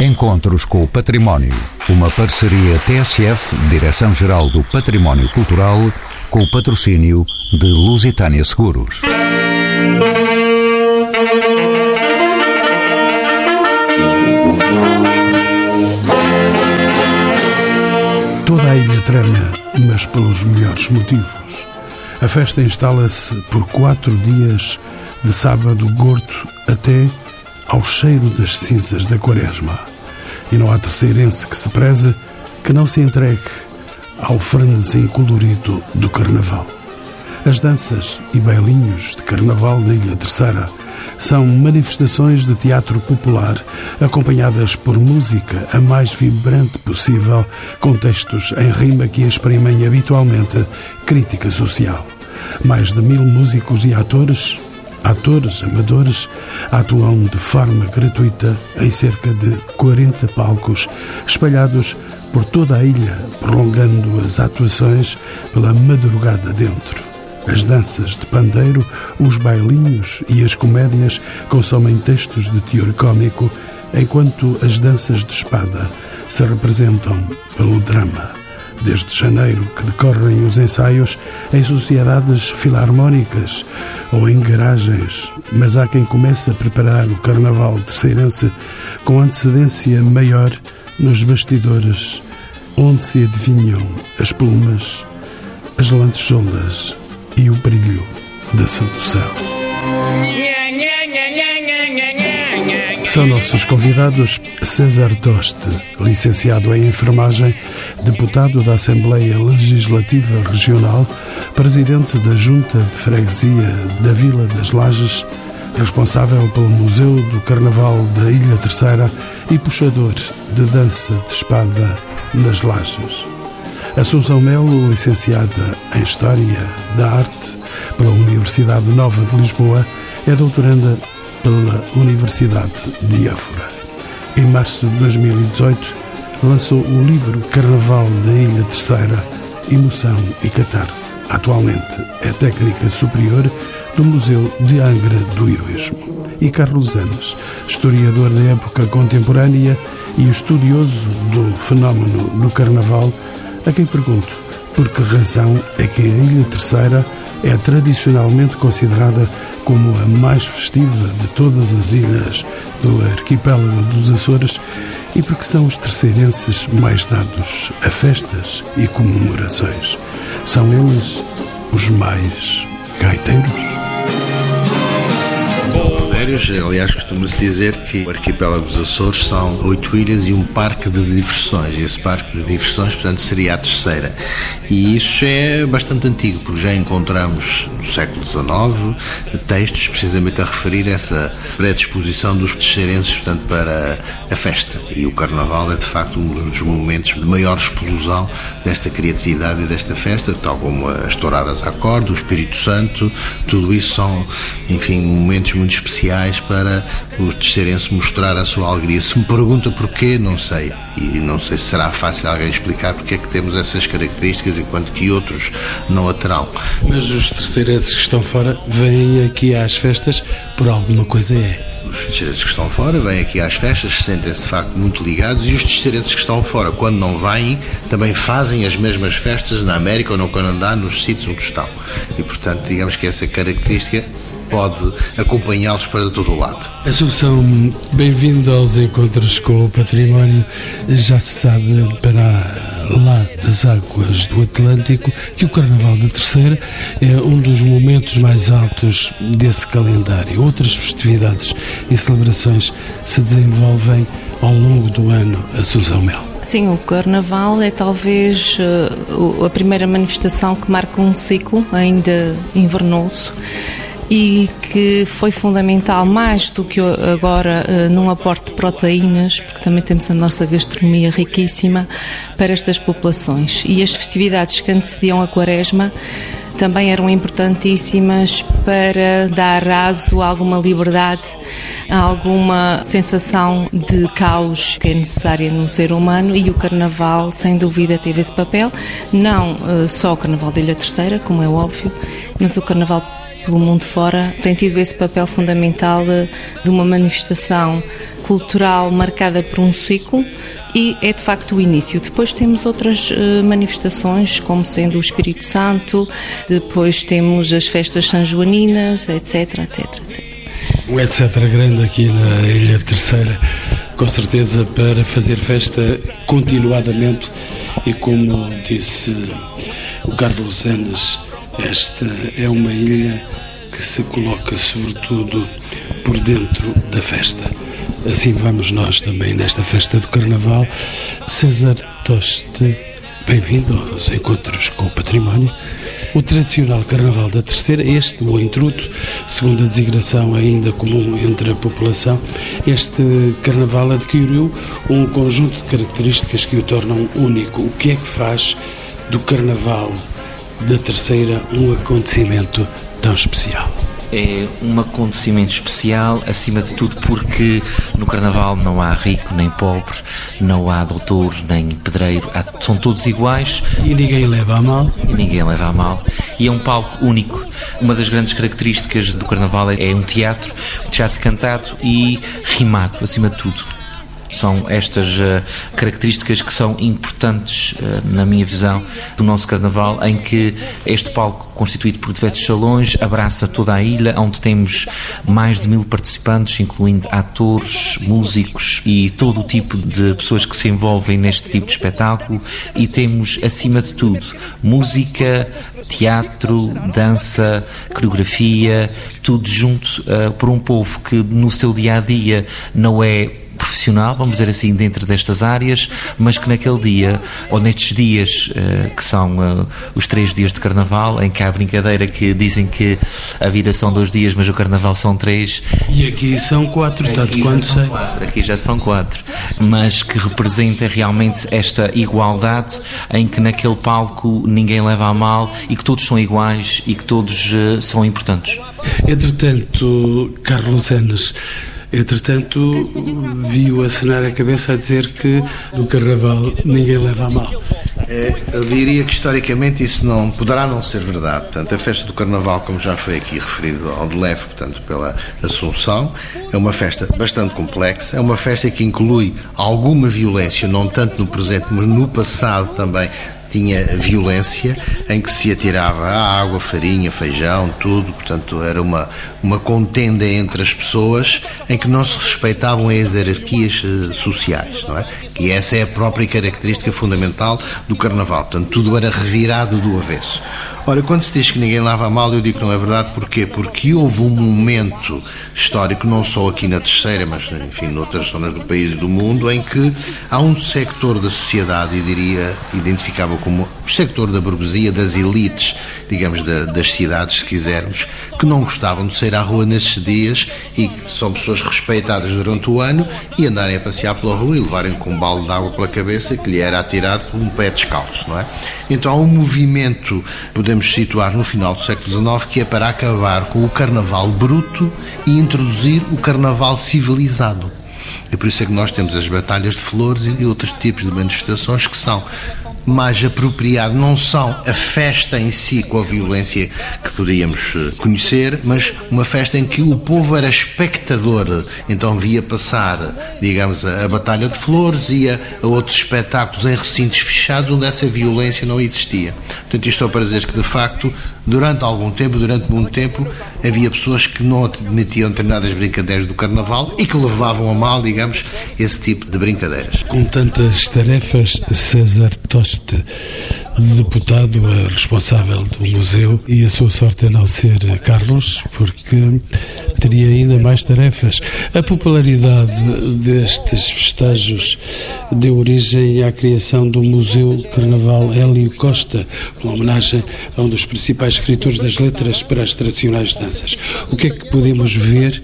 Encontros com o Património. Uma parceria TSF, Direção-Geral do Património Cultural, com o patrocínio de Lusitânia Seguros. Toda a ilha trama, mas pelos melhores motivos. A festa instala-se por quatro dias, de sábado gordo até ao cheiro das cinzas da quaresma. E não há terceirense que se preze que não se entregue ao frenesim colorido do carnaval. As danças e bailinhos de carnaval da Ilha Terceira são manifestações de teatro popular acompanhadas por música a mais vibrante possível, com textos em rima que exprimem habitualmente crítica social. Mais de mil músicos e atores atores amadores atuam de forma gratuita em cerca de 40 palcos espalhados por toda a ilha, prolongando as atuações pela madrugada dentro. As danças de pandeiro, os bailinhos e as comédias consomem textos de teor cômico, enquanto as danças de espada se representam pelo drama desde janeiro que decorrem os ensaios em sociedades filarmónicas ou em garagens, mas há quem comece a preparar o carnaval terceirense com antecedência maior nos bastidores, onde se adivinham as plumas, as lantejoulas e o brilho da sedução. São nossos convidados César Toste, licenciado em enfermagem, deputado da Assembleia Legislativa Regional, presidente da Junta de Freguesia da Vila das Lajes, responsável pelo Museu do Carnaval da Ilha Terceira e puxador de dança de espada nas Lajes. Assunção Melo, licenciada em História da Arte pela Universidade Nova de Lisboa, é doutoranda pela Universidade de Évora. Em março de 2018, lançou o livro Carnaval da Ilha Terceira, Emoção e Catarse. Atualmente é técnica superior do Museu de Angra do Heroísmo. E Carlos Anos, historiador da época contemporânea e estudioso do fenómeno do Carnaval, a quem pergunto por que razão é que a Ilha Terceira é tradicionalmente considerada como a mais festiva de todas as ilhas do arquipélago dos Açores e porque são os terceirenses mais dados a festas e comemorações. São eles os mais gaiteiros? Aliás, costuma-se dizer que o arquipélago dos Açores são oito ilhas e um parque de diversões. E esse parque de diversões, portanto, seria a terceira. E isso é bastante antigo, porque já encontramos no século XIX textos precisamente a referir essa predisposição dos terceirenses, portanto, para a festa. E o Carnaval é, de facto, um dos momentos de maior explosão desta criatividade e desta festa, tal como as touradas a corda, o Espírito Santo, tudo isso são, enfim, momentos muito especiais para os terceirenses mostrar a sua alegria. Se me pergunta porquê, não sei. E não sei se será fácil alguém explicar porque é que temos essas características enquanto que outros não a terão. Mas os terceirenses que estão fora vêm aqui às festas por alguma coisa é. Os terceirenses que estão fora vêm aqui às festas, sentem-se de facto muito ligados e os terceirenses que estão fora, quando não vêm, também fazem as mesmas festas na América ou no Canadá, nos sítios onde estão. E portanto, digamos que essa característica pode acompanhá-los para todo o lado. Assunção, bem-vindo aos encontros com o património. Já se sabe para lá das águas do Atlântico que o Carnaval de Terceira é um dos momentos mais altos desse calendário. Outras festividades e celebrações se desenvolvem ao longo do ano, Assunção Mel. Sim, o Carnaval é talvez uh, a primeira manifestação que marca um ciclo ainda invernoso e que foi fundamental mais do que agora eh, num aporte de proteínas, porque também temos a nossa gastronomia riquíssima para estas populações. E as festividades que antecediam a Quaresma também eram importantíssimas para dar raso a alguma liberdade, a alguma sensação de caos que é necessária no ser humano e o Carnaval, sem dúvida, teve esse papel. Não eh, só o Carnaval da Ilha Terceira, como é óbvio, mas o Carnaval pelo mundo fora, tem tido esse papel fundamental de, uma manifestação cultural marcada por um ciclo e é de facto o início. Depois temos outras uh, manifestações, como sendo o Espírito Santo, depois temos as festas sanjoaninas, etc, etc, etc. Um etc grande aqui na Ilha Terceira, com certeza para fazer festa continuadamente e como disse o Carlos Enes, esta é uma ilha que se coloca sobretudo por dentro da festa. Assim vamos nós também nesta festa do Carnaval. César Toste, bem-vindo aos encontros com o património. O tradicional Carnaval da Terceira, este, o intruto, segundo a designação ainda comum entre a população, este Carnaval adquiriu um conjunto de características que o tornam único. O que é que faz do Carnaval da Terceira um acontecimento tão especial? é um acontecimento especial, acima de tudo porque no Carnaval não há rico nem pobre, não há doutor nem pedreiro, há, são todos iguais. E ninguém leva a mal. E ninguém leva a mal. E é um palco único. Uma das grandes características do Carnaval é, é um teatro, um teatro cantado e rimado, acima de tudo. São estas uh, características que são importantes, uh, na minha visão, do nosso Carnaval, em que este palco, constituído por diversos salões, abraça toda a ilha, onde temos mais de mil participantes, incluindo atores, músicos e todo o tipo de pessoas que se envolvem neste tipo de espetáculo. E temos, acima de tudo, música, teatro, dança, coreografia, tudo junto uh, por um povo que no seu dia a dia não é profissional, vamos dizer assim, dentro destas áreas, mas que naquele dia, ou nestes dias, uh, que são uh, os três dias de Carnaval, em que há a brincadeira que dizem que a vida são dois dias, mas o Carnaval são três. E aqui são quatro, aqui tanto quanto sei. Quatro, aqui já são quatro, mas que representa realmente esta igualdade em que naquele palco ninguém leva a mal e que todos são iguais e que todos uh, são importantes. Entretanto, Carlos Enes, Entretanto, viu acenar a cabeça a dizer que no Carnaval ninguém leva a mal. É, eu diria que historicamente isso não poderá não ser verdade. Portanto, a festa do Carnaval, como já foi aqui referido ao de leve, portanto, pela Assunção, é uma festa bastante complexa, é uma festa que inclui alguma violência, não tanto no presente, mas no passado também, tinha violência, em que se atirava água, farinha, feijão, tudo, portanto era uma, uma contenda entre as pessoas em que não se respeitavam as hierarquias eh, sociais, não é? E essa é a própria característica fundamental do Carnaval, portanto tudo era revirado do avesso. Ora, quando se diz que ninguém lava mal, eu digo que não é verdade. Porquê? Porque houve um momento histórico, não só aqui na Terceira, mas, enfim, noutras zonas do país e do mundo, em que há um sector da sociedade, e diria, identificava como o sector da burguesia, das elites, digamos, da, das cidades, se quisermos, que não gostavam de sair à rua nesses dias e que são pessoas respeitadas durante o ano e andarem a passear pela rua e levarem com um balde de água pela cabeça que lhe era atirado por um pé descalço, não é? Então há um movimento, podemos situar no final do século XIX, que é para acabar com o carnaval bruto e introduzir o carnaval civilizado. É por isso é que nós temos as batalhas de flores e outros tipos de manifestações que são mais apropriado não são a festa em si com a violência que podíamos eh, conhecer, mas uma festa em que o povo era espectador, então via passar, digamos, a, a Batalha de Flores, ia a outros espetáculos em recintos fechados onde essa violência não existia. Portanto, isto é para dizer que, de facto, durante algum tempo, durante muito tempo, havia pessoas que não admitiam determinadas brincadeiras do Carnaval e que levavam a mal, digamos, esse tipo de brincadeiras. Com tantas tarefas, César Toste, deputado responsável do museu, e a sua sorte é não ser Carlos, porque teria ainda mais tarefas. A popularidade destes festejos deu origem à criação do Museu Carnaval Hélio Costa, uma homenagem a um dos principais escritores das letras para as tradicionais danças. O que é que podemos ver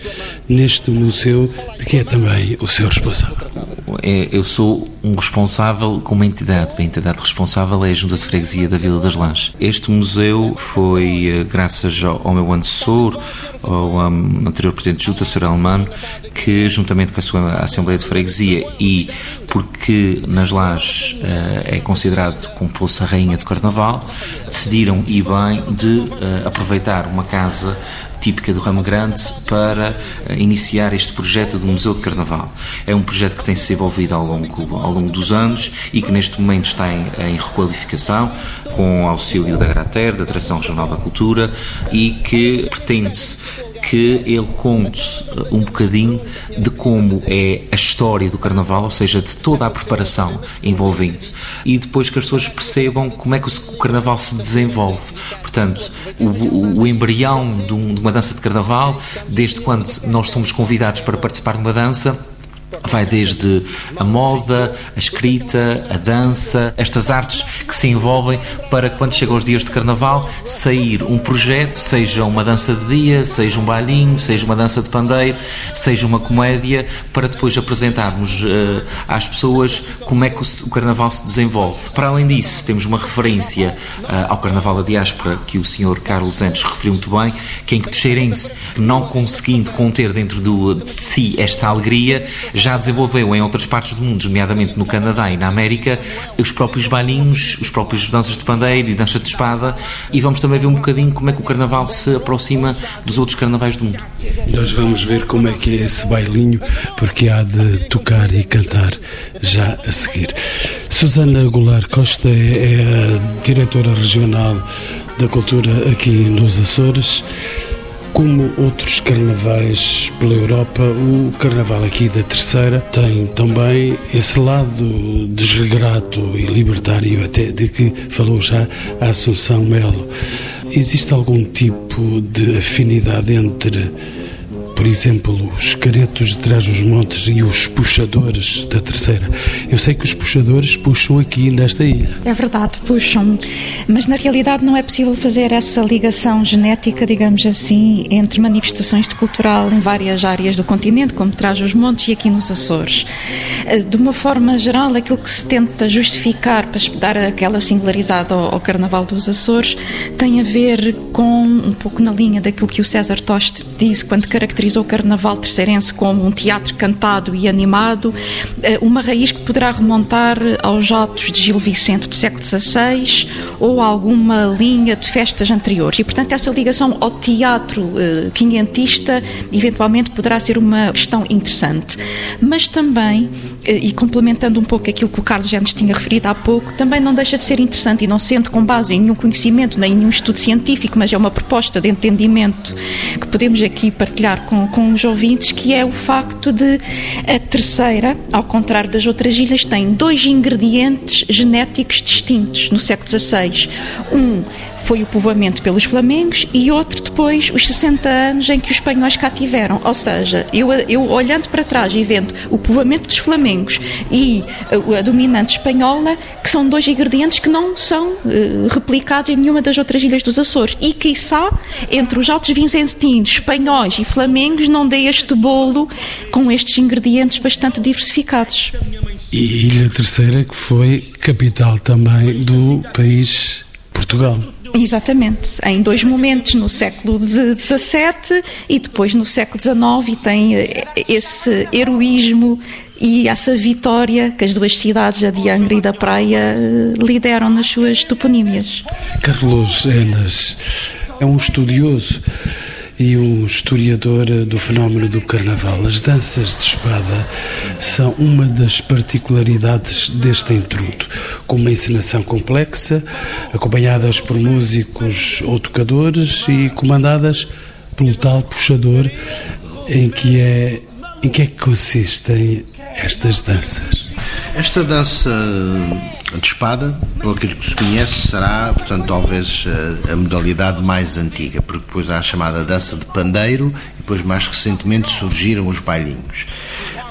neste museu, que é também o seu responsável? eu sou um responsável com uma entidade. A entidade responsável é a Junta Freguesia da Vila das Lãs. Este museu foi, eh, graças ao, meu antecessor, ao anterior Presidente de Junta, Sr. Alemano, que, juntamente com a sua Assembleia de Freguesia e porque nas Lajes é considerado como fosse a rainha de Carnaval, decidiram, e bem, de aproveitar uma casa típica do Ramo Grande para eh, iniciar este projeto do Museu de Carnaval. É um projeto que tem se desenvolvido ao longo, ao longo dos anos e que neste momento está em, em requalificação com o auxílio da Grater, da Direção Regional da Cultura e que pretende-se que ele conte uh, um bocadinho de como é a história do Carnaval, ou seja, de toda a preparação envolvente, e depois que as pessoas percebam como é que o Carnaval se desenvolve. Portanto, o, o embrião de, um, de uma dança de Carnaval, desde quando nós somos convidados para participar de uma dança, vai desde a moda, a escrita, a dança, estas artes que se envolvem para quando chegam os dias de carnaval sair um projeto, seja uma dança de dia, seja um bailinho, seja uma dança de pandeiro, seja uma comédia, para depois apresentarmos uh, às pessoas como é que o, o, carnaval se desenvolve. Para além disso, temos uma referência uh, ao carnaval da diáspora que o senhor Carlos Antes referiu muito bem, que em que Teixeirense, não conseguindo conter dentro do, de si esta alegria, já desenvolveu em outras partes do mundo, nomeadamente no Canadá e na América, os próprios bailinhos, os próprios danças de pandeiro e dança de espada, e vamos também ver um bocadinho como é que o carnaval se aproxima dos outros carnavais do mundo. E nós vamos ver como é que é esse bailinho, porque há de tocar e cantar já a seguir. Susana Goulart Costa é a diretora regional da cultura aqui nos Açores. Como outros carnavais pela Europa, o carnaval aqui da Terceira tem também esse lado desregrato e libertário, até de que falou já a Assunção Melo. Existe algum tipo de afinidade entre por exemplo, os caretos de trás dos montes e os puxadores da terceira. Eu sei que os puxadores puxam aqui nesta ilha. É verdade, puxam, mas na realidade não é possível fazer essa ligação genética, digamos assim, entre manifestações de cultural em várias áreas do continente, como trás os montes e aqui nos Açores. Eh, de uma forma geral, aquilo que se tenta justificar para dar aquela singularidade ao, ao Carnaval dos Açores tem a ver com um pouco na linha daquilo que o César Toste disse quando caracteriza caracterizou o Carnaval terceirense como um teatro cantado e animado, eh, uma raiz que poderá remontar aos atos de Gil Vicente do século XVI ou alguma linha de festas anteriores. E, portanto, essa ligação ao teatro eh, quinhentista eventualmente poderá ser uma questão interessante. Mas também, eh, e complementando um pouco aquilo que o Carlos já nos tinha referido há pouco, também não deixa de ser interessante e não sendo com base em nenhum conhecimento nem em nenhum estudo científico, mas é uma proposta de entendimento que podemos aqui partilhar com com, com os ouvintes, que é o facto de a terceira, ao contrário das outras ilhas, tem dois ingredientes genéticos distintos no século XVI. Um foi o povoamento pelos flamengos e outro depois os 60 anos em que os espanhóis cá tiveram. Ou seja, eu, eu olhando para trás e vendo o povoamento dos flamengos e a, a dominante espanhola, que são dois ingredientes que não são uh, replicados em nenhuma das outras ilhas dos Açores. E, quiçá, entre os altos vincentinos, espanhóis e flamengos, não dê este bolo com estes ingredientes bastante diversificados. E Ilha Terceira, que foi capital também do país Portugal. Exatamente, em dois momentos, no século XVII e depois no século XIX, e tem eh, esse heroísmo e essa vitória que as duas cidades, a de Angra e da Praia, eh, lideram nas suas toponímias. Carlos Enas é um estudioso e um historiador do fenómeno do carnaval. As danças de espada são uma das particularidades deste intrudo, com uma encenação complexa, acompanhadas por músicos ou tocadores e comandadas pelo tal puxador em que é em que é que consistem estas danças? Esta dança de espada, pelo que se conhece, será, portanto, talvez a, a modalidade mais antiga, porque depois há a chamada dança de pandeiro e depois, mais recentemente, surgiram os bailinhos.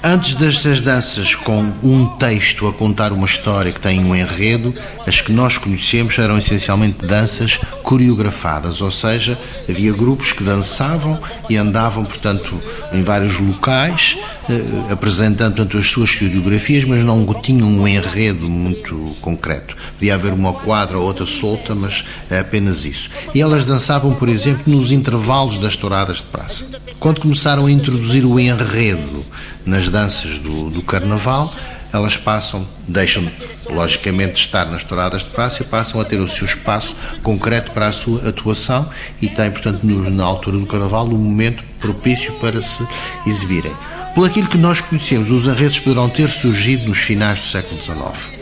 Antes destas danças com um texto a contar uma história que tem um enredo, as que nós conhecemos eram essencialmente danças coreografadas, ou seja, havia grupos que dançavam e andavam, portanto, em vários locais, eh, apresentando portanto, as suas coreografias, mas não tinham um enredo muito concreto. Podia haver uma quadra ou outra solta, mas é apenas isso. E elas dançavam, por exemplo, nos intervalos das touradas de praça. Quando começaram a introduzir o enredo nas danças do, do carnaval, elas passam, deixam logicamente de estar nas touradas de praça e passam a ter o seu espaço concreto para a sua atuação e têm, portanto, no, na altura do carnaval, um momento propício para se exibirem. Por aquilo que nós conhecemos, os enredos poderão ter surgido nos finais do século XIX.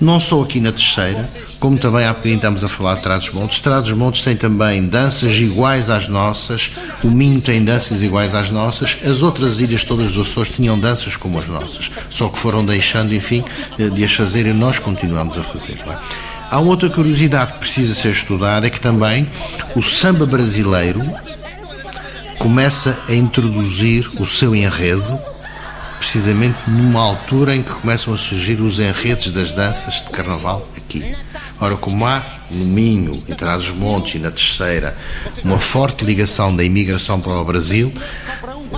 Não só aqui na Terceira, como também há bocadinho estamos a falar de Trás-os-Montes. Trás-os-Montes tem também danças iguais às nossas, o Minho tem danças iguais às nossas, as outras ilhas todas dos Açores tinham danças como as nossas, só que foram deixando, enfim, eh, de as fazer e nós continuamos a fazer. É? Há uma outra curiosidade que precisa ser estudada, é que também o samba brasileiro começa a introduzir o seu enredo precisamente numa altura em que começam a surgir os enredos das danças de carnaval aqui. Ora, como há no Minho, em Trás-os-Montes e na Terceira, uma forte ligação da imigração para o Brasil,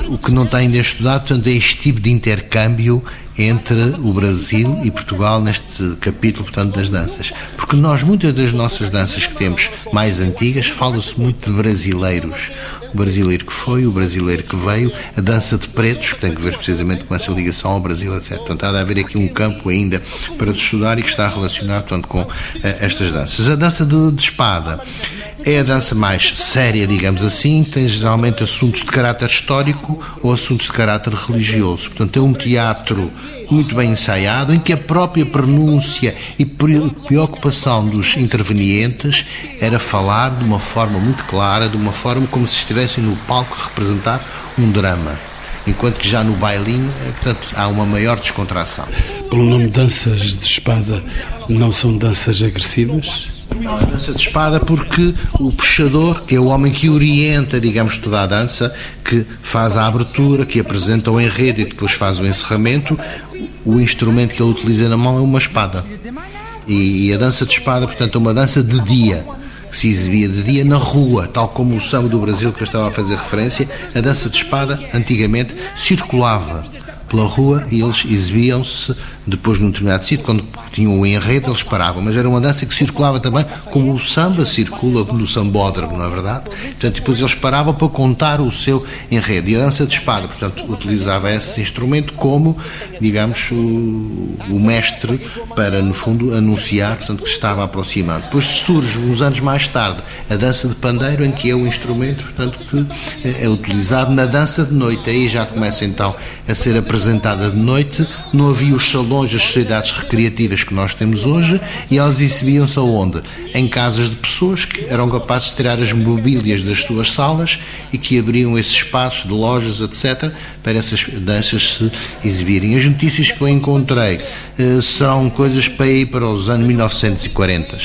o que não está ainda estudado, portanto, é este tipo de intercâmbio entre o Brasil e Portugal neste capítulo, portanto, das danças. Porque nós, muitas das nossas danças que temos mais antigas, fala-se muito de brasileiros. O brasileiro que foi, o brasileiro que veio, a dança de pretos, que tem que ver precisamente com essa ligação ao Brasil, etc. Portanto, há de haver aqui um campo ainda para se estudar e que está relacionado, portanto, com uh, estas danças. A dança de, de espada é a dança mais séria, digamos assim, tem geralmente assuntos de caráter histórico ou assuntos de caráter religioso. Portanto, é um teatro muito bem ensaiado, em que a própria pronúncia e preocupação dos intervenientes era falar de uma forma muito clara, de uma forma como se estivessem no palco a representar um drama. Enquanto que já no bailinho, eh, portanto, há uma maior descontração. Pelo nome danças de espada, não são danças agressivas? Não, é dança de espada porque o puxador, que é o homem que orienta, digamos, toda a dança, que faz a abertura, que apresenta o enredo e depois faz o encerramento, o instrumento que ele utiliza na mão é uma espada. E, e a dança de espada, portanto, é uma dança de dia que se exibia de dia na rua, tal como o samba do Brasil que eu estava a fazer referência, a dança de espada antigamente circulava pela rua e eles exibiam-se depois num determinado sítio, quando tinham o enredo, eles paravam. Mas era uma dança que circulava também, como o samba circula no sambódromo, não é verdade? Portanto, depois eles paravam para contar o seu enredo. E a dança de espada, portanto, utilizava esse instrumento como, digamos, o, o mestre para, no fundo, anunciar portanto, que estava aproximando. Depois surge, uns anos mais tarde, a dança de pandeiro, em que é o instrumento, portanto, que é utilizado na dança de noite. Aí já começa então a ser apresentada de noite. Não havia os salões longe as sociedades recreativas que nós temos hoje e elas exibiam-se aonde? Em casas de pessoas que eram capazes de tirar as mobílias das suas salas e que abriam esses espaços de lojas, etc., para essas danças se exibirem. As notícias que eu encontrei eh, serão coisas para ir para os anos 1940,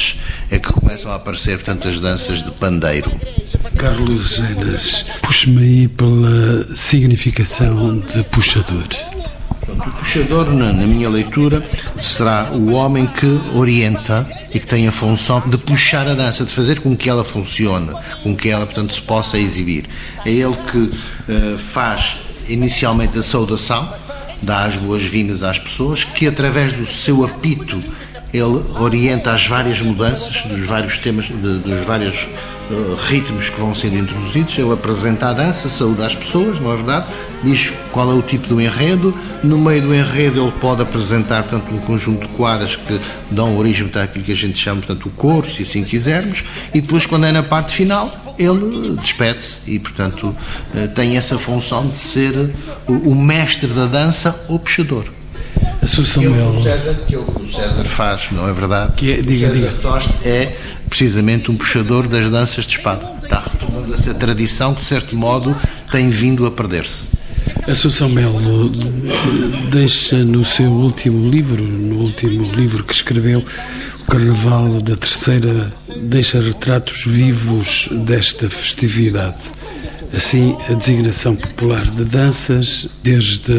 é que começam a aparecer, portanto, as danças de pandeiro. Carlos Zenas, puxe-me aí pela significação de puxador. O puxador, na, na, minha leitura, será o homem que orienta e que tem a função de puxar a dança, de fazer com que ela funcione, com que ela, portanto, se possa exibir. É ele que uh, faz inicialmente a saudação, dá as boas-vindas às pessoas, que através do seu apito ele orienta as várias mudanças dos vários temas, de, dos vários uh, ritmos que vão sendo introduzidos. Ele apresenta a dança, saúde às pessoas, não é verdade? Diz qual é o tipo do enredo. No meio do enredo, ele pode apresentar, portanto, um conjunto de quadras que dão origem àquilo que a gente chama, portanto, o coro, se assim quisermos. E depois, quando é na parte final, ele despede-se e, portanto, uh, tem essa função de ser o, o mestre da dança ou puxador. Assunção que é o César, que é o que o César faz, não é verdade? Que é, diga, o César diga. Toste é precisamente um puxador das danças de espada. Está retomando essa tradição que, de certo modo, tem vindo a perder-se. Assunção Melo deixa no seu último livro, no último livro que escreveu, o Carnaval da Terceira, deixa retratos vivos desta festividade. assim a designação popular de danças, desde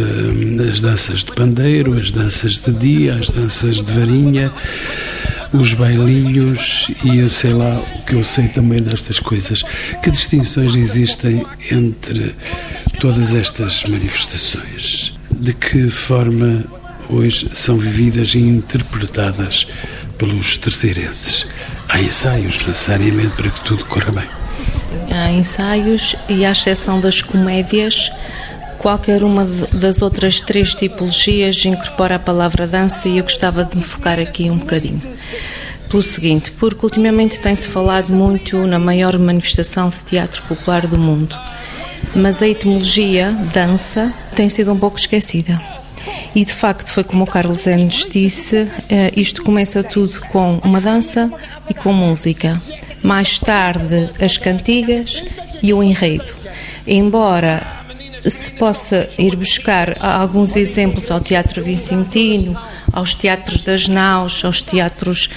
as danças de pandeiro, as danças de dia, as danças de varinha, os bailinhos e eu sei lá o que eu sei também destas coisas. Que distinções existem entre todas estas manifestações? De que forma hoje são vividas e interpretadas pelos terceirenses? Há ensaios necessariamente para que tudo corra bem. Há ensaios e, à exceção das comédias, qualquer uma das outras três tipologias incorpora a palavra dança e eu gostava de me focar aqui um bocadinho. Pelo seguinte, porque ultimamente tem-se falado muito na maior manifestação de teatro popular do mundo, mas a etimologia dança tem sido um pouco esquecida. E de facto foi como o Carlos Enes disse, eh, isto começa tudo com uma dança e com música. Mais tarde as cantigas e o enredo. Embora se possa ir buscar alguns exemplos ao Teatro Vicentino, aos teatros das Naus, aos teatros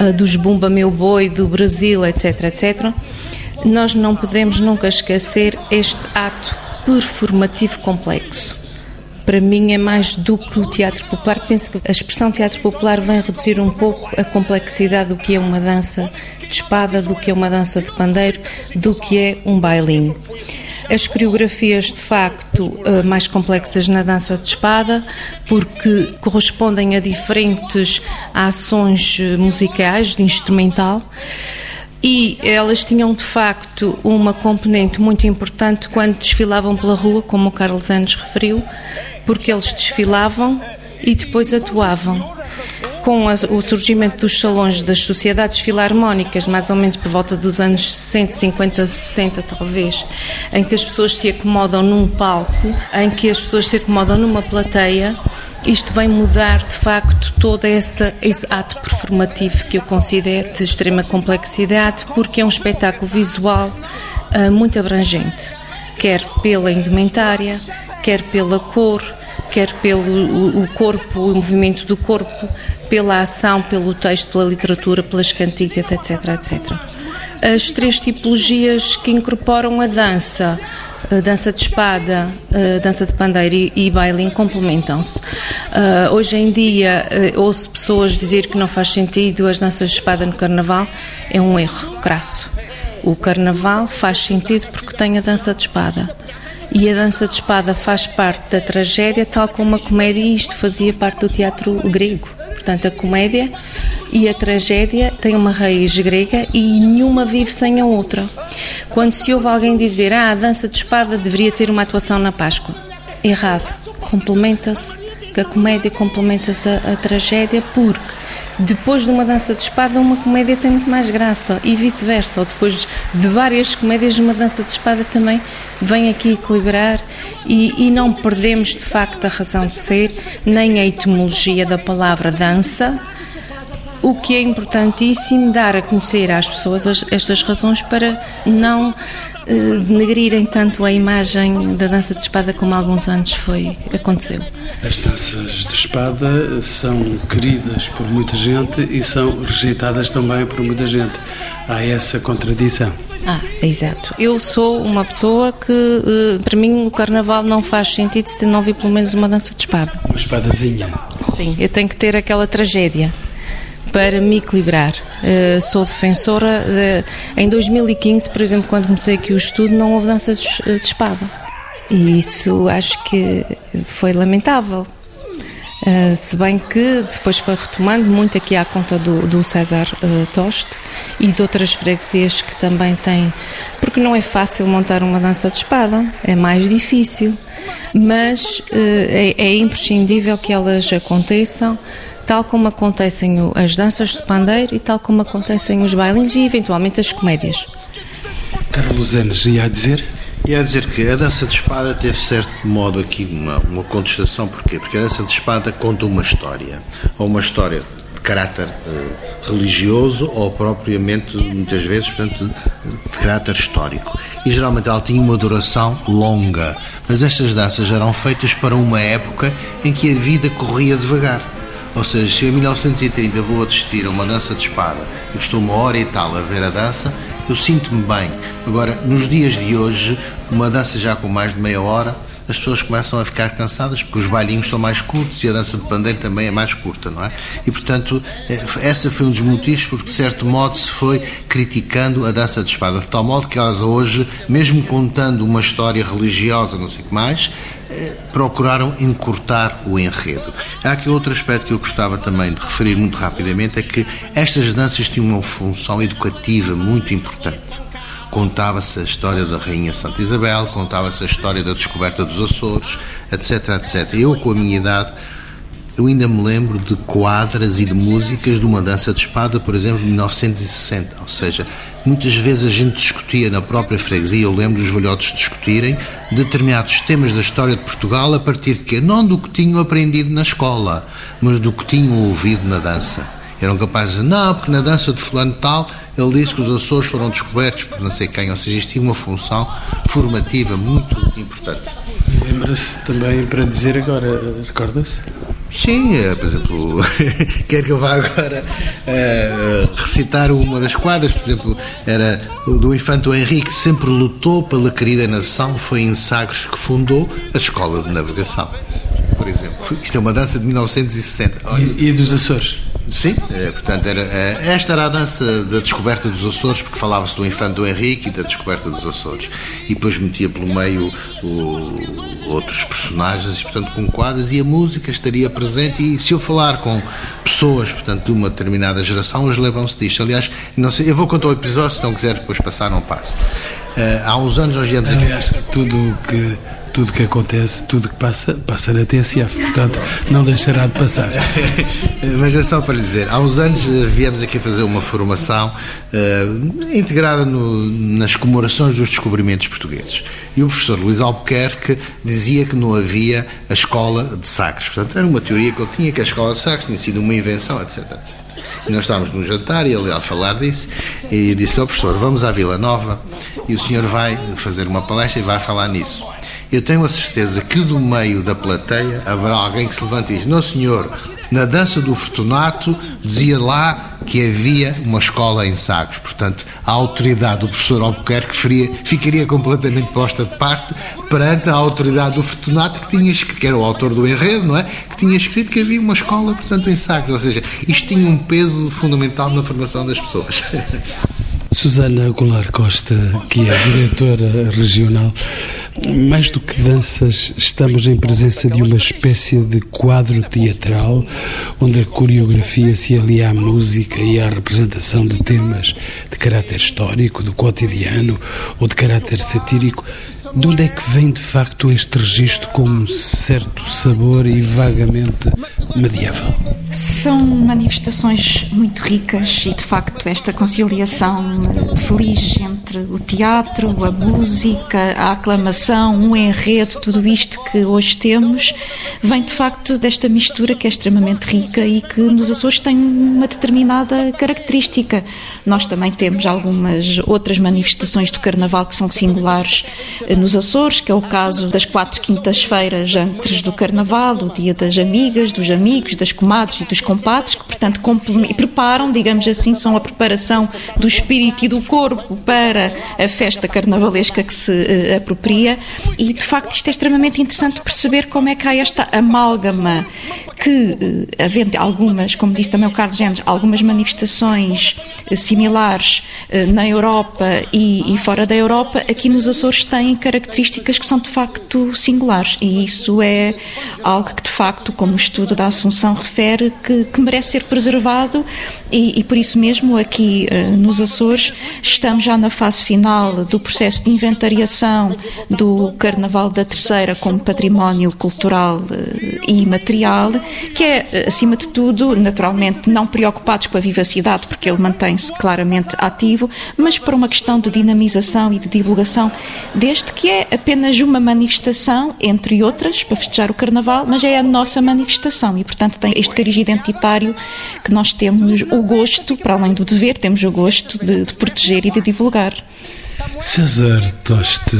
uh, dos Bumba Meu Boi, do Brasil, etc, etc, nós não podemos nunca esquecer este ato performativo complexo. Para mim é mais do que o teatro popular. Penso que a expressão teatro popular vem reduzir um pouco a complexidade do que é uma dança de espada, do que é uma dança de pandeiro, do que é um bailinho as coreografias de facto eh, mais complexas na dança de espada, porque correspondem a diferentes ações eh, musicais, de instrumental. E elas tinham de facto uma componente muito importante quando desfilavam pela rua, como o Carlos Anos referiu, porque eles desfilavam e depois atuavam com o surgimento dos salões das sociedades filarmónicas, mais ou menos por volta dos anos 60, 50, 60 talvez, em que as pessoas se acomodam num palco, em que as pessoas se acomodam numa plateia, isto vem mudar de facto todo esse, esse ato performativo que eu considero de extrema complexidade, porque é um espetáculo visual uh, muito abrangente, quer pela indumentária, quer pela cor, quer pelo o, corpo, o movimento do corpo, pela ação, pelo texto, pela literatura, pelas cantigas, etc, etc. As três tipologias que incorporam a dança, a dança de espada, dança de pandeiro e, e bailing complementam-se. Uh, hoje em dia, uh, ouço pessoas dizer que não faz sentido as danças de espada no carnaval, é um erro crasso. O carnaval faz sentido porque tem a dança de espada e a dança de espada faz parte da tragédia, tal como a comédia, e isto fazia parte do teatro grego. Portanto, a comédia e a tragédia têm uma raiz grega e nenhuma vive sem a outra. Quando se ouve alguém dizer ah, a dança de espada deveria ter uma atuação na Páscoa, errado. Complementa-se, que a comédia complementa-se a, a tragédia, porque depois de uma dança de espada, uma comédia tem muito mais graça e vice-versa. Ou depois de várias comédias, uma dança de espada também vem aqui equilibrar e, e não perdemos de facto a razão de ser, nem a etimologia da palavra dança. O que é importantíssimo dar a conhecer às pessoas estas razões para não denegrirem tanto a imagem da dança de espada como há alguns anos foi aconteceu. As danças de espada são queridas por muita gente e são rejeitadas também por muita gente. Há essa contradição. Ah, exato. Eu sou uma pessoa que, eh, para mim, o carnaval não faz sentido se não vir pelo menos uma dança de espada. Uma espadazinha. Sim, eu tenho que ter aquela tragédia para me equilibrar. Uh, sou defensora. De, em 2015, por exemplo, quando comecei aqui o estudo, não houve danças de, de espada. E isso acho que foi lamentável. Uh, se bem que depois foi retomando muito aqui à conta do, do César uh, Toste e de outras freguesias que também têm, porque não é fácil montar uma dança de espada, é mais difícil, mas uh, é, é imprescindível que elas aconteçam tal como acontecem as danças de pandeiro e tal como acontecem os bailinhos e eventualmente as comédias. Carlos Anes ia a dizer? Ia a dizer que a dança de espada teve certo modo aqui uma, uma contestação, porquê? Porque a dança de espada conta uma história, ou uma história de caráter uh, religioso ou propriamente, muitas vezes, portanto, de caráter histórico. E geralmente ela tinha uma duração longa, mas estas danças eram feitas para uma época em que a vida corria devagar. Ou seja, se eu em 1930 vou assistir a uma dança de espada e estou uma hora e tal a ver a dança, eu sinto-me bem. Agora, nos dias de hoje, uma dança já com mais de meia hora, as pessoas começam a ficar cansadas porque os bailinhos são mais curtos e a dança de pandeiro também é mais curta, não é? E portanto, eh, essa foi um dos motivos porque de certo modo se foi criticando a dança de espada, de tal modo que elas hoje, mesmo contando uma história religiosa, não sei o que mais, procuraram encurtar o enredo. Há aqui outro aspecto que eu gostava também de referir muito rapidamente, é que estas danças tinham uma função educativa muito importante contava-se a história da Rainha Santa Isabel, contava-se a história da descoberta dos Açores, etc, etc. Eu, com a minha idade, eu ainda me lembro de quadras e de músicas de uma dança de espada, por exemplo, de 1960. Ou seja, muitas vezes a gente discutia na própria freguesia, eu lembro dos velhotes discutirem determinados temas da história de Portugal a partir de quê? Não do que tinham aprendido na escola, mas do que tinham ouvido na dança. Eram capazes de, não, porque na dança de fulano tal ele disse que os Açores foram descobertos por não sei quem, ou seja, isto tinha uma função formativa muito importante. Lembra-se também para dizer agora, recorda-se? Sim, é, por exemplo, quer que eu vá agora uh, recitar uma das quadras, por exemplo, era do Infanto Henrique, sempre lutou pela querida nação, foi em Sagres que fundou a Escola de Navegação, exemplo. Isto é uma dança de 1960. E, e dos Açores? Sim, é, portanto, era, é, esta era a dança da descoberta dos Açores, porque falava-se do infante do Henrique e da descoberta dos Açores. E depois metia pelo meio o, outros personagens, portanto, com quadros, e a música estaria presente. E se eu falar com pessoas, portanto, de uma determinada geração, eles lembram-se disto. Aliás, não sei, eu vou contar o episódio, se não quiser depois passar, não passe. Uh, há uns anos nós viemos aqui. Aliás, tudo que tudo que acontece, tudo que passa, passa na TSF, portanto não deixará de passar. Mas é só para lhe dizer, há uns anos eh, viemos aqui fazer uma formação uh, integrada no, nas comemorações dos descobrimentos portugueses. E o professor Luís Albuquerque dizia que não havia a escola de Sagres. Portanto, era uma teoria que ele tinha, que a escola de Sagres tinha sido uma invenção, etc, etc. E nós estávamos num jantar e ele a falar disso e disse ao professor, vamos à Vila Nova e o senhor vai fazer uma palestra e vai falar nisso eu tenho a certeza que do meio da plateia haverá alguém que se levante e diz: Não, senhor, na dança do Fortunato dizia lá que havia uma escola em Sagres. Portanto, a autoridade do professor Albuquerque faria, ficaria completamente posta de parte perante a autoridade do Fortunato, que, tinha, que era o autor do enredo, não é? Que tinha escrito que havia uma escola, portanto, em Sagres. Ou seja, isto tinha um peso fundamental na formação das pessoas. Susana Goulart Costa, que é diretora regional, mais do que danças, estamos em presença de uma espécie de quadro teatral onde a coreografia se alia à música e à representação de temas de caráter histórico, do cotidiano ou de caráter satírico. De onde é que vem de facto este registro com um certo sabor e vagamente medieval? São manifestações muito ricas e, de facto, esta conciliação feliz entre o teatro, a música, a aclamação, o enredo, tudo isto que hoje temos, vem de facto desta mistura que é extremamente rica e que nos Açores tem uma determinada característica. Nós também temos algumas outras manifestações do Carnaval que são singulares nos Açores, que é o caso das quatro quintas-feiras antes do Carnaval, o dia das amigas, dos amigos, das comadres e dos compadres, que portanto preparam, digamos assim, são a preparação do espírito e do corpo para a festa carnavalesca que se uh, apropria. E de facto isto é extremamente interessante perceber como é que há esta amálgama que, uh, havendo algumas, como disse também o Carlos Genes, algumas manifestações uh, similares na Europa e, e fora da Europa, aqui nos Açores têm características que são de facto singulares. E isso é algo que de facto, como o estudo da Assunção refere, que, que merece ser preservado. E, e, por isso mesmo aqui nos Açores estamos já na fase final do processo de inventariação do Carnaval da Terceira como património cultural uh, e material, que é, uh, acima de tudo, naturalmente não preocupados com a vivacidade, porque ele mantém-se claramente ativo, mas para uma questão de dinamização e de divulgação deste, que é apenas uma manifestação, entre outras, para festejar o Carnaval, mas é a nossa manifestação e, portanto, tem este cariz identitário que nós temos o gosto, para além do dever, temos o gosto de, de proteger e de divulgar. César Toste,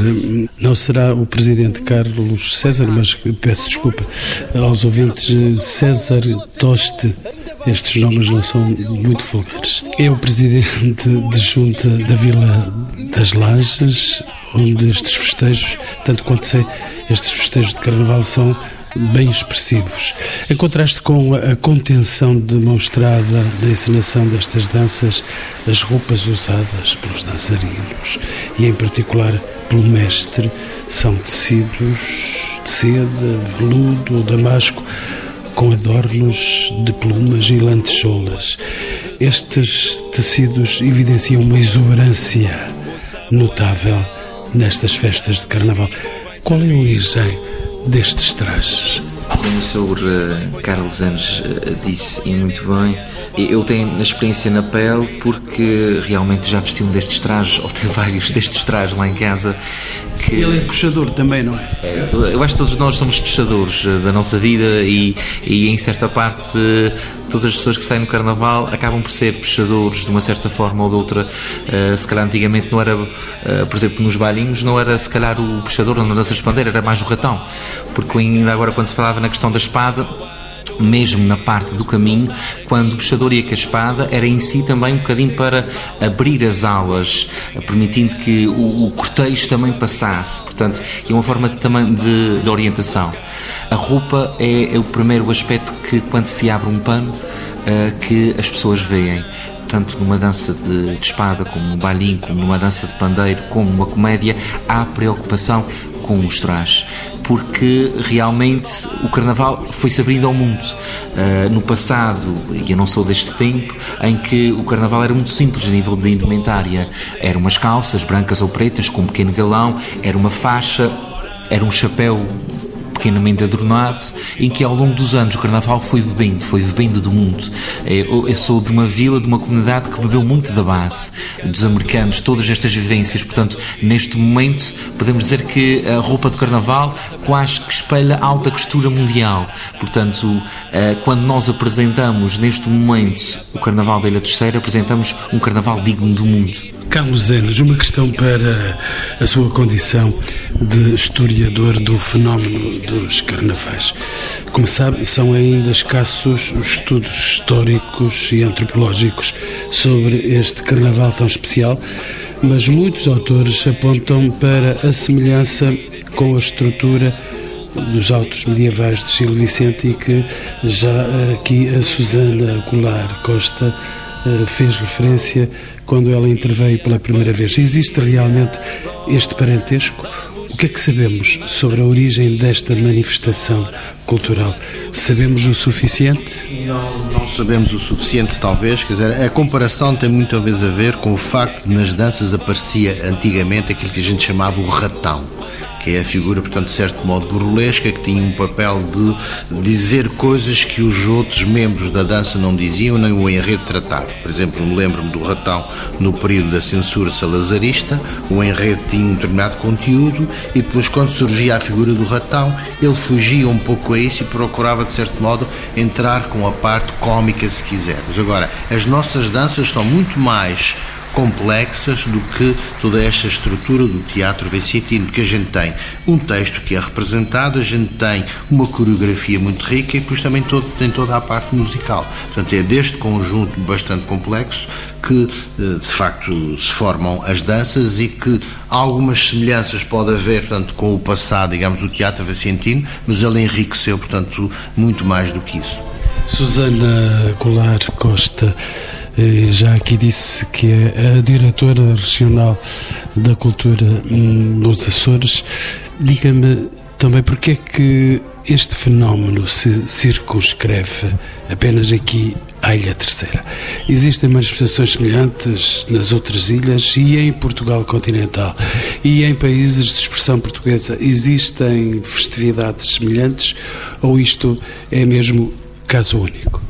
não será o presidente Carlos César, mas peço desculpa aos ouvintes, César Toste estes nomes não são muito vulgares. É o presidente de junta da Vila das Lajes, onde estes festejos, tanto quanto sei, estes festejos de carnaval são bem expressivos. Em contraste com a contenção demonstrada na encenação destas danças, as roupas usadas pelos dançarinos e, em particular, pelo mestre, são tecidos de seda, veludo ou damasco com adornos de plumas e lantejoulas. Estes tecidos evidenciam uma exuberância notável nestas festas de carnaval. Qual é a origem destes trajes? Como o Sr. Carlos Anos eh, disse, e muito bem, eu tenho a experiência na pele porque realmente já vesti um destes trajes, ou tenho vários destes trajes lá em casa. Que... Ele é puxador também, não é? é? Eu acho que todos nós somos puxadores eh, da nossa vida e, e em certa parte todas as pessoas que saem no Carnaval acabam por ser puxadores de uma certa forma ou de outra. Uh, se calhar antigamente não era, uh, por exemplo, nos bailinhos, não era se calhar o puxador na dança de pandeira, era mais o ratão. Porque ainda agora, quando se falava na questão da espada, mesmo na parte do caminho, quando o puxador com a espada, era em si também um bocadinho para abrir as alas, permitindo que o, o cortejo também passasse. Portanto, é uma forma também de, de orientação. A roupa é, é, o primeiro aspecto que, quando se abre um pano, uh, que as pessoas veem tanto numa dança de, de, espada, como num bailinho, como numa dança de pandeiro, como numa comédia, há preocupação com os trajes porque realmente o carnaval foi-se abrindo ao mundo. Uh, no passado, e eu não sou deste tempo, em que o carnaval era muito simples a nível de indumentária. Eram umas calças brancas ou pretas com um pequeno galão, era uma faixa, era um chapéu pequenamente adornado, em que ao longo dos anos o Carnaval foi bebendo, foi bebendo do mundo. Eu, eu sou de uma vila, de uma comunidade que bebeu muito da base, dos americanos, todas estas vivências. Portanto, neste momento, podemos dizer que a roupa de Carnaval quase que espelha alta costura mundial. Portanto, eh, quando nós apresentamos neste momento o Carnaval da Ilha Terceira, apresentamos um Carnaval digno do mundo. Carlos Enes, uma questão para a sua condição de historiador do fenómeno dos carnavais. Como sabe, são ainda escassos os estudos históricos e antropológicos sobre este carnaval tão especial, mas muitos autores apontam para a semelhança com a estrutura dos autos medievais de Gil Vicente e que já aqui a Susana Goulart Costa eh, fez referência quando ela interveio pela primeira vez. Existe realmente este parentesco? O que é que sabemos sobre a origem desta manifestação cultural? Sabemos o suficiente? Não, não sabemos o suficiente, talvez. Quer dizer, a comparação tem muito a ver com o facto de nas danças aparecia antigamente aquilo que a gente chamava o ratão que é a figura, portanto, de certo modo burlesca, que tinha um papel de dizer coisas que os outros membros da dança não diziam, nem o enredo tratava. Por exemplo, me lembro-me do Ratão no período da censura salazarista, o enredo tinha um determinado conteúdo e depois, quando surgia a figura do Ratão, ele fugia um pouco a isso e procurava, de certo modo, entrar com a parte cómica, se quisermos. Agora, as nossas danças são muito mais complexas do que toda esta estrutura do teatro vicentino, porque a gente tem um texto que é representado, a gente tem uma coreografia muito rica e depois também todo, tem toda a parte musical. Portanto, é deste conjunto bastante complexo que, eh, de facto, se formam as danças e que algumas semelhanças pode haver, portanto, com o passado, digamos, do teatro vicentino, mas ele enriqueceu, portanto, muito mais do que isso. Susana Goulart Costa já aqui disse que é a diretora regional da cultura nos Açores. Diga-me também porque é que este fenómeno se circunscreve apenas aqui à Ilha Terceira. Existem manifestações semelhantes nas outras ilhas e em Portugal continental. E em países de expressão portuguesa existem festividades semelhantes ou isto é mesmo caso único?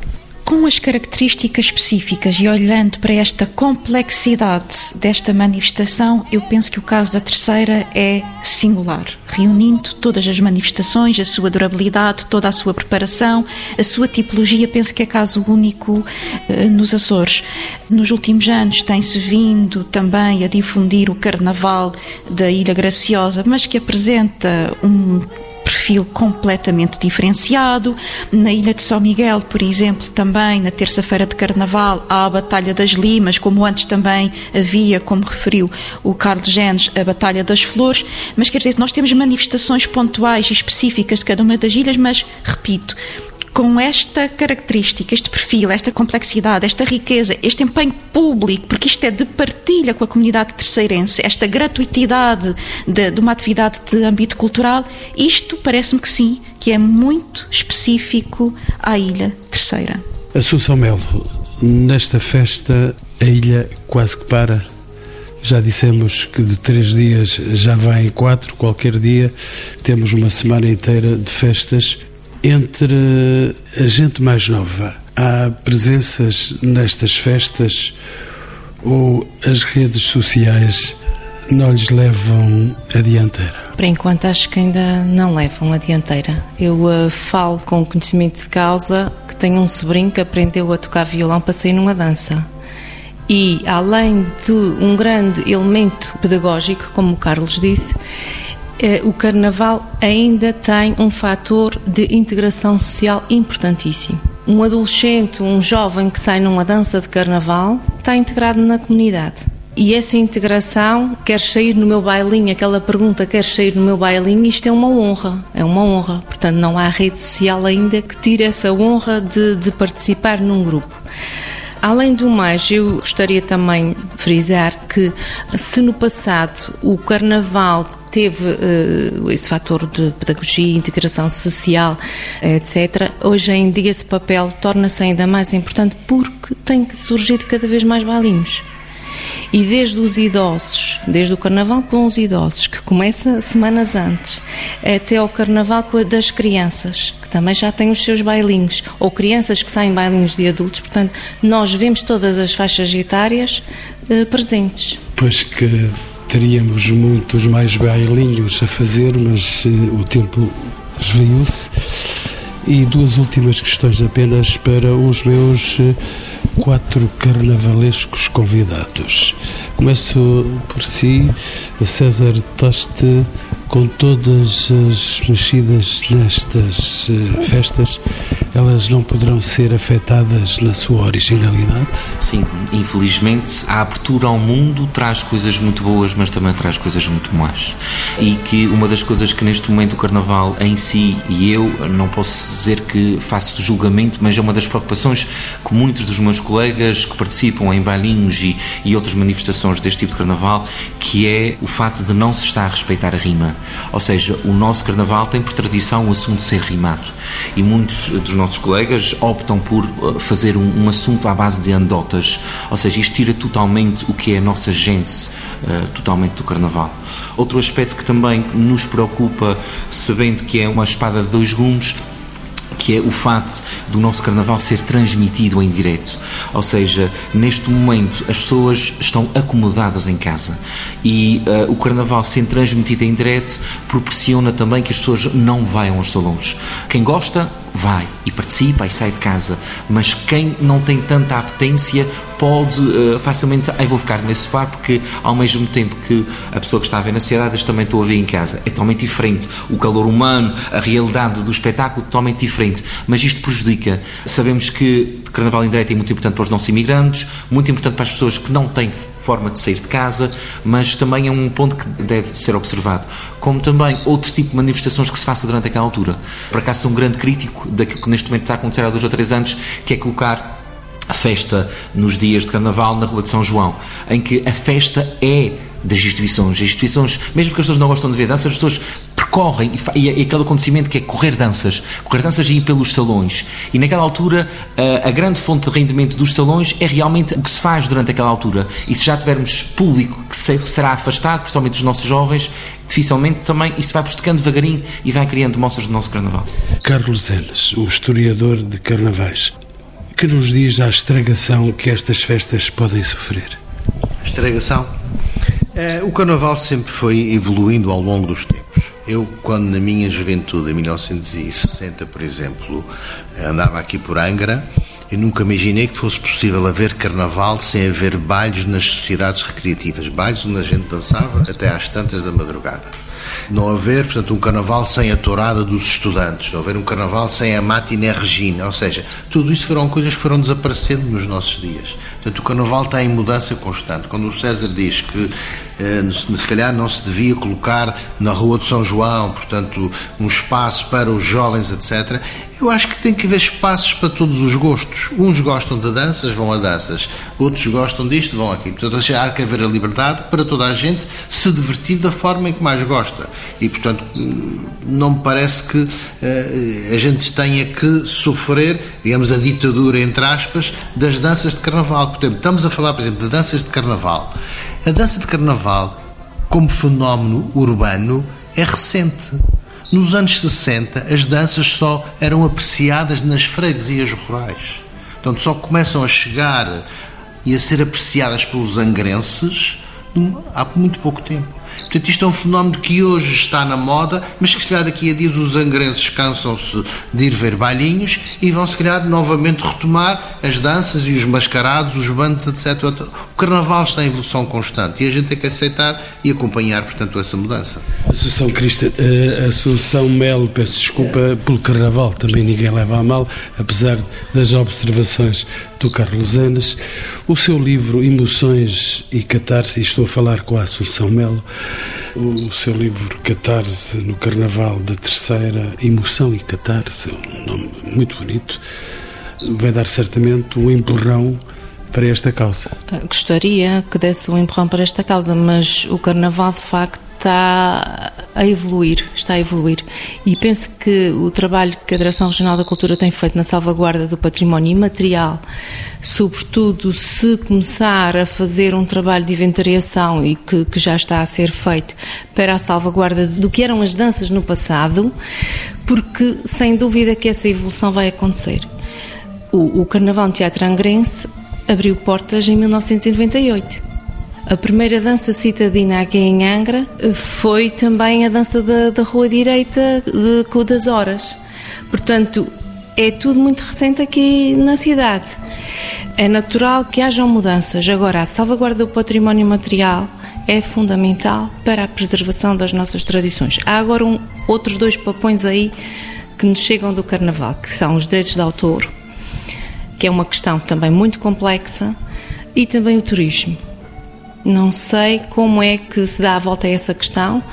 Com as características específicas e olhando para esta complexidade desta manifestação, eu penso que o caso da terceira é singular, reunindo todas as manifestações, a sua durabilidade, toda a sua preparação, a sua tipologia, penso que é caso único eh, nos Açores. Nos últimos anos tem-se vindo também a difundir o carnaval da Ilha Graciosa, mas que apresenta um perfil completamente diferenciado. Na Ilha de São Miguel, por exemplo, também na terça-feira de Carnaval há a Batalha das Limas, como antes também havia, como referiu o Carlos Genes, a Batalha das Flores. Mas quer dizer, nós temos manifestações pontuais e específicas de cada uma das ilhas, mas repito, com esta característica, este perfil, esta complexidade, esta riqueza, este empenho público, porque isto é de partilha com a comunidade terceirense, esta gratuitidade de, de uma atividade de âmbito cultural, isto parece-me que sim, que é muito específico à Ilha Terceira. Assunção Melo, nesta festa a ilha quase que para. Já dissemos que de três dias já vai em quatro, qualquer dia temos uma semana inteira de festas entre a gente mais nova, há presenças nestas festas ou as redes sociais não lhes levam a dianteira? Por enquanto, acho que ainda não levam a dianteira. Eu uh, falo com conhecimento de causa que tenho um sobrinho que aprendeu a tocar violão para sair numa dança. E, além de um grande elemento pedagógico, como o Carlos disse, o Carnaval ainda tem um fator de integração social importantíssimo. Um adolescente, um jovem que sai numa dança de Carnaval, está integrado na comunidade. E essa integração, quer sair no meu bailinho, aquela pergunta, quer sair no meu bailinho, isto é uma honra, é uma honra. Portanto, não há rede social ainda que tire essa honra de, de participar num grupo. Além do mais, eu gostaria também de frisar que se no passado o Carnaval teve uh, esse fator de pedagogia, integração social, etc., hoje em dia esse papel torna-se ainda mais importante porque tem surgido cada vez mais bailinhos. E desde os idosos, desde o carnaval com os idosos, que começa semanas antes, até ao carnaval das crianças, que também já têm os seus bailinhos, ou crianças que saem bailinhos de adultos, portanto, nós vemos todas as faixas etárias eh, presentes. Pois que teríamos muitos mais bailinhos a fazer, mas uh, o tempo esveiu-se. E duas últimas questões apenas para os meus uh, quatro carnavalescos convidados. Começo por si, César Toste, com todas as mexidas nestas uh, festas elas não poderão ser afetadas na sua originalidade? Sim, infelizmente a abertura ao mundo traz coisas muito boas, mas também traz coisas muito más. E que uma das coisas que neste momento o Carnaval em si, e eu não posso dizer que faço julgamento, mas é uma das preocupações que muitos dos meus colegas que participam em bailinhos e, e outras manifestações deste tipo de Carnaval, que é o fato de não se estar a respeitar a rima. Ou seja, o nosso Carnaval tem por tradição o assunto ser rimado. E muitos dos nossos colegas optam por uh, fazer um, um, assunto à base de anedotas, ou seja, isto tira totalmente o que é a nossa gênese, uh, totalmente do Carnaval. Outro aspecto que também nos preocupa, sabendo que é uma espada de dois gumes, que é o fato do nosso carnaval ser transmitido em direto. Ou seja, neste momento as pessoas estão acomodadas em casa e uh, o carnaval sendo transmitido em direto proporciona também que as pessoas não vão aos salões. Quem gosta, vai e participa e sai de casa, mas quem não tem tanta apetência pode uh, facilmente, aí vou ficar nesse sofá porque ao mesmo tempo que a pessoa que está a ver na sociedade, eu também estou a ver em casa. É totalmente diferente. O calor humano, a realidade do espetáculo, totalmente diferente. Mas isto prejudica. Sabemos que Carnaval em Direito é muito importante para os nossos imigrantes, muito importante para as pessoas que não têm forma de sair de casa, mas também é um ponto que deve ser observado. Como também outro tipo de manifestações que se faça durante aquela altura. Por acaso sou um grande crítico daquilo que neste momento está a acontecer há dois ou três anos, que é colocar a festa nos dias de Carnaval na Rua de São João, em que a festa é das instituições. As instituições, mesmo que as pessoas não gostam de ver danças, as pessoas percorrem e, e, aquele acontecimento que é correr danças, correr danças e ir pelos salões. E naquela altura, a, a, grande fonte de rendimento dos salões é realmente o que se faz durante aquela altura. E se já tivermos público que se, será afastado, principalmente os nossos jovens, dificilmente também isso vai prejudicando devagarinho e vai criando mostras do nosso carnaval. Carlos Enes, o historiador de carnavais, que nos diz a estragação que estas festas podem sofrer? Estragação? É, o carnaval sempre foi evoluindo ao longo dos tempos. Eu, quando na minha juventude, em 1960, por exemplo, andava aqui por Angra, eu nunca imaginei que fosse possível haver carnaval sem haver bailes nas sociedades recreativas, bailes onde a gente dançava até às tantas da madrugada. Não haver, portanto, um carnaval sem a tourada dos estudantes, não haver um carnaval sem a matiné regina, ou seja, tudo isso foram coisas que foram desaparecendo nos nossos dias. Portanto, o carnaval está em mudança constante. Quando o César diz que eh, se calhar não se devia colocar na Rua de São João, portanto, um espaço para os jovens, etc., eu acho que tem que haver espaços para todos os gostos. Uns gostam de danças, vão a danças. Outros gostam disto, vão aqui. Portanto, há que haver a liberdade para toda a gente se divertir da forma em que mais gosta. E, portanto, não me parece que uh, a gente tenha que sofrer, digamos, a ditadura, entre aspas, das danças de carnaval. Portanto, estamos a falar, por exemplo, de danças de carnaval. A dança de carnaval, como fenómeno urbano, é recente. Nos anos 60, as danças só eram apreciadas nas freguesias rurais. Portanto, só começam a chegar e a ser apreciadas pelos angrenses há muito pouco tempo. Portanto, isto é um fenómeno que hoje está na moda, mas que se calhar daqui a dias os angrenses cansam-se de ir ver bailinhos e vão se calhar novamente retomar as danças e os mascarados, os bandos, etc. O carnaval está em evolução constante e a gente tem que aceitar e acompanhar, portanto, essa mudança. Associação Crista, a Associação Melo, peço desculpa pelo carnaval, também ninguém leva a mal, apesar das observações do Carlos Anas. O seu livro Emoções e Catarse, e estou a falar com a Assunção Melo, o seu livro Catarse no Carnaval da Terceira, Emoção e Catarse, um nome muito bonito, vai dar certamente um empurrão para esta causa. Gostaria que desse um empurrão para esta causa, mas o Carnaval de facto está a evoluir, está a evoluir. E penso que o trabalho que a Direção Regional da Cultura tem feito na salvaguarda do património imaterial, sobretudo se começar a fazer um trabalho de inventariação e que, que já está a ser feito para a salvaguarda do que eram as danças no passado, porque sem dúvida que essa evolução vai acontecer. O, o Carnaval Teatro Angrense abriu portas em 1998 a primeira dança citadina aqui em Angra foi também a dança da, da Rua Direita de Cu das Horas. Portanto, é tudo muito recente aqui na cidade. É natural que hajam mudanças. Agora, a salvaguarda do património material é fundamental para a preservação das nossas tradições. Há agora um, outros dois papões aí que nos chegam do Carnaval, que são os direitos de autor, que é uma questão também muito complexa, e também o turismo. Não sei como é que se dá a volta a essa questão.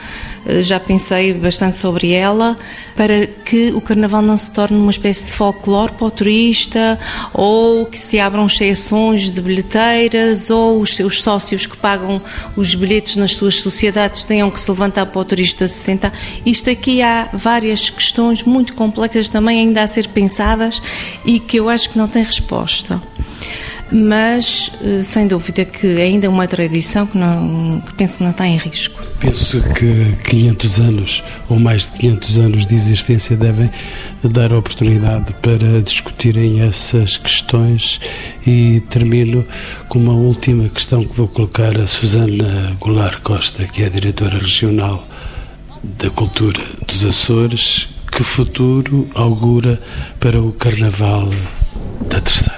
Eh, já pensei bastante sobre ela para que o carnaval não se torne uma espécie de folclore para o turista ou que se abram exceções de bilheteiras ou os seus sócios que pagam os bilhetes nas suas sociedades tenham que se levantar para o turista se sentar. Isto aqui há várias questões muito complexas também ainda a ser pensadas e que eu acho que não têm resposta mas eh, sem dúvida que ainda é uma tradição que, não, que penso não está em risco. Penso que 500 anos ou mais de 500 anos de existência devem dar oportunidade para discutirem essas questões e termino com uma última questão que vou colocar a Susana Goulart Costa, que é a diretora regional da Cultura dos Açores. Que futuro augura para o Carnaval da Terceira?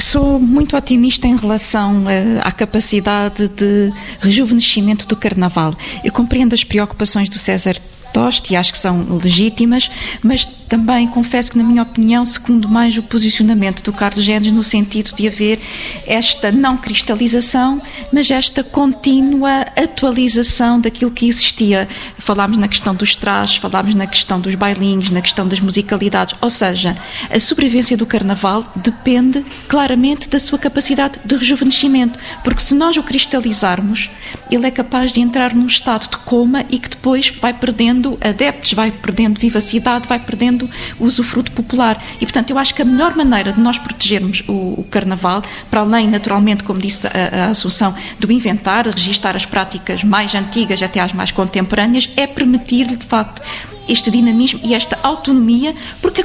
Sou muito otimista em relação uh, à capacidade de rejuvenescimento do Carnaval. Eu compreendo as preocupações do César Toste e acho que são legítimas, mas também confesso que, na minha opinião, segundo mais o posicionamento do Carlos Gênesis no sentido de haver esta não cristalização, mas esta contínua atualização daquilo que existia. Falámos na questão dos trajes, falámos na questão dos bailinhos, na questão das musicalidades, ou seja, a sobrevivência do carnaval depende claramente da sua capacidade de rejuvenescimento, porque se nós o cristalizarmos, ele é capaz de entrar num estado de coma e que depois vai perdendo adeptos, vai perdendo vivacidade, vai perdendo usufruto popular. E, portanto, eu acho que a melhor maneira de nós protegermos o, o Carnaval, para além, naturalmente, como disse a, a Assunção, do inventar, registar as práticas mais antigas até às mais contemporâneas, é permitir-lhe, de facto, este dinamismo e esta autonomia, porque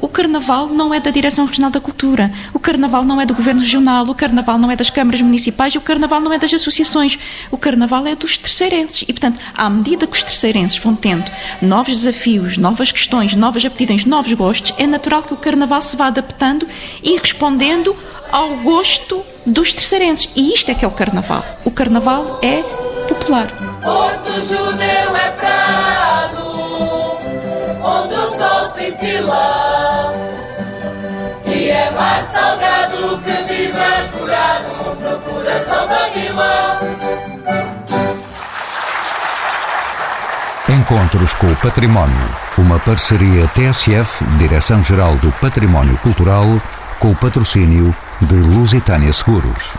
o Carnaval não é da Direção Regional da Cultura, o Carnaval não é do Governo Regional, o Carnaval não é das câmaras municipais o Carnaval não é das associações. O Carnaval é dos terceirenses e, portanto, à medida que os terceirenses vão tendo novos desafios, novas questões, novas aptidões, novos gostos, é natural que o Carnaval se vá adaptando e respondendo ao gosto dos terceirenses. E isto é que é o Carnaval. O Carnaval é popular. Porto Judeu é sol cintila. E é mar salgado que vive curado no coração da vila. Encontros com o Património. Uma parceria TSF, Direção-Geral do Património Cultural, com o patrocínio de Lusitânia Seguros.